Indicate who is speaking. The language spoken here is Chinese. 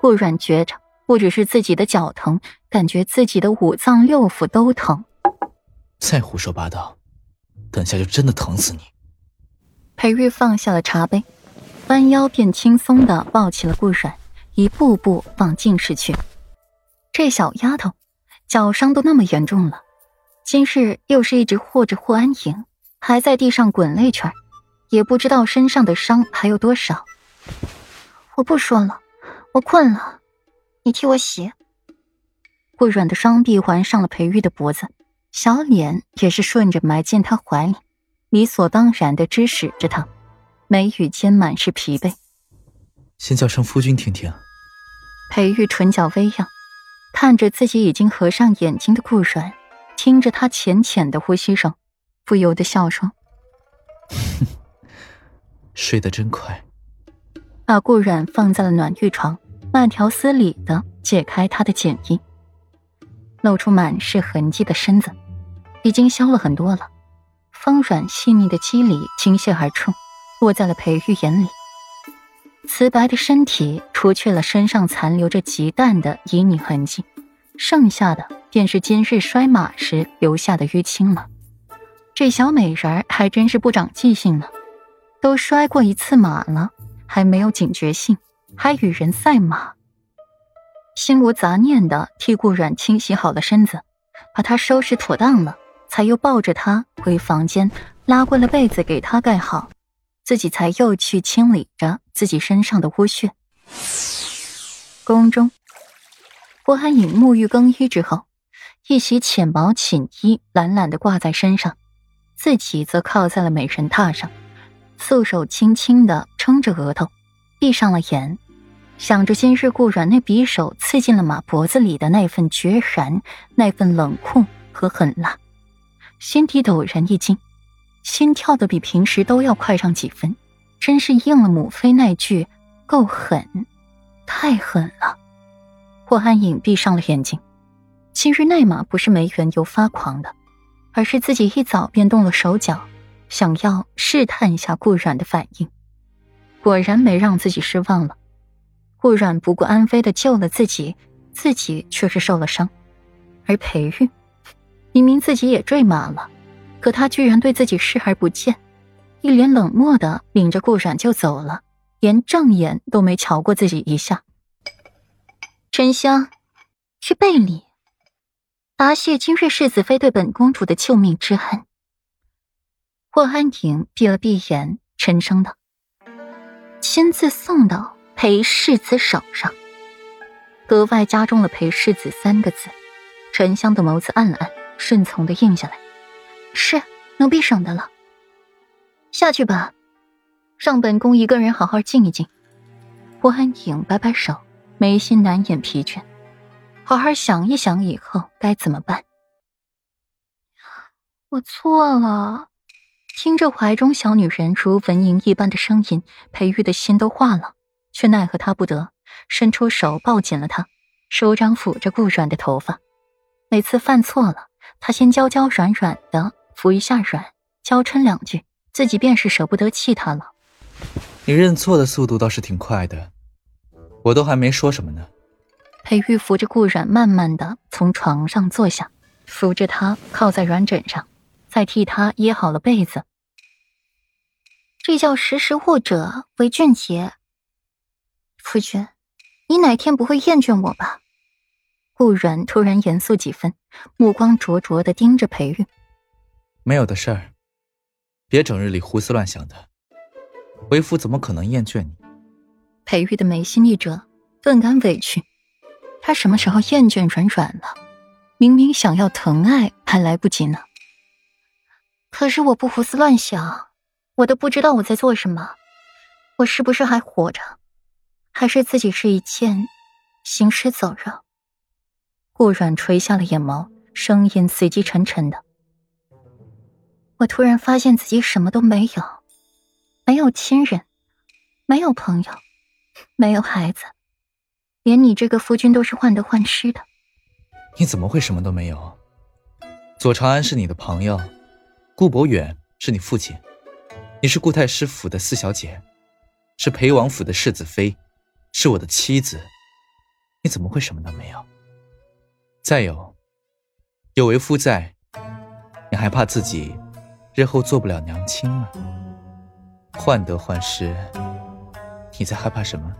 Speaker 1: 顾阮觉着，不只是自己的脚疼，感觉自己的五脏六腑都疼。
Speaker 2: 再胡说八道，等下就真的疼死你！
Speaker 1: 裴玉放下了茶杯，弯腰便轻松的抱起了顾阮，一步步往进室去。这小丫头，脚伤都那么严重了，今日又是一直护着霍安莹，还在地上滚了一圈，也不知道身上的伤还有多少。
Speaker 3: 我不说了，我困了，你替我洗。
Speaker 1: 顾软的双臂环上了裴玉的脖子，小脸也是顺着埋进他怀里，理所当然的支使着他，眉宇间满是疲惫。
Speaker 2: 先叫声夫君听听。
Speaker 1: 裴玉唇角微扬。看着自己已经合上眼睛的顾软，听着他浅浅的呼吸声，不由得笑说：“
Speaker 2: 睡得真快。”
Speaker 1: 把顾软放在了暖玉床，慢条斯理的解开他的茧衣，露出满是痕迹的身子，已经消了很多了。丰软细腻的肌理倾泻而出，落在了裴玉眼里。瓷白的身体，除去了身上残留着极淡的旖旎痕迹，剩下的便是今日摔马时留下的淤青了。这小美人儿还真是不长记性呢，都摔过一次马了，还没有警觉性，还与人赛马。心无杂念的替顾软清洗好了身子，把他收拾妥当了，才又抱着他回房间，拉过了被子给他盖好。自己才又去清理着自己身上的污血。宫中，霍安影沐浴更衣之后，一袭浅薄寝衣懒懒的挂在身上，自己则靠在了美人榻上，素手轻轻的撑着额头，闭上了眼，想着今日顾软那匕首刺进了马脖子里的那份决然，那份冷酷和狠辣，心底陡然一惊。心跳的比平时都要快上几分，真是应了母妃那句“够狠，太狠了”。霍安影闭上了眼睛。今日那马不是没缘由发狂的，而是自己一早便动了手脚，想要试探一下顾阮的反应。果然没让自己失望了。顾阮不顾安危的救了自己，自己却是受了伤。而裴玉，明明自己也坠马了。可他居然对自己视而不见，一脸冷漠的领着顾染就走了，连正眼都没瞧过自己一下。
Speaker 3: 沉香，去备礼，答谢今日世子妃对本公主的救命之恩。
Speaker 1: 霍安影闭了闭眼，沉声道：“
Speaker 3: 亲自送到裴世子手上。”
Speaker 1: 格外加重了“裴世子”三个字。沉香的眸子暗了暗，顺从的应下来。
Speaker 3: 是奴婢省得了。
Speaker 1: 下去吧，让本宫一个人好好静一静。霍安影摆摆手，眉心难掩疲倦，好好想一想以后该怎么办。
Speaker 3: 我错了。
Speaker 1: 听着怀中小女人如蚊蝇一般的声音，裴玉的心都化了，却奈何他不得，伸出手抱紧了她，手掌抚着顾软的头发。每次犯错了，他先娇娇软软的。扶一下软，娇嗔两句，自己便是舍不得气他了。
Speaker 2: 你认错的速度倒是挺快的，我都还没说什么呢。
Speaker 1: 裴玉扶着顾软，慢慢的从床上坐下，扶着他靠在软枕上，再替他掖好了被子。
Speaker 3: 这叫识时务者为俊杰。夫君，你哪天不会厌倦我吧？
Speaker 1: 顾软突然严肃几分，目光灼灼的盯着裴玉。
Speaker 2: 没有的事儿，别整日里胡思乱想的。为夫怎么可能厌倦你？
Speaker 1: 裴玉的眉心一折，顿感委屈。他什么时候厌倦软软了？明明想要疼爱还来不及呢。
Speaker 3: 可是我不胡思乱想，我都不知道我在做什么。我是不是还活着？还是自己是一件行尸走肉？
Speaker 1: 顾软垂下了眼眸，声音随即沉沉的。我突然发现自己什么都没有，没有亲人，没有朋友，没有孩子，连你这个夫君都是患得患失的。
Speaker 2: 你怎么会什么都没有？左长安是你的朋友，顾博远是你父亲，你是顾太师府的四小姐，是裴王府的世子妃，是我的妻子，你怎么会什么都没有？再有，有为夫在，你还怕自己日后做不了娘亲吗？患得患失，你在害怕什么？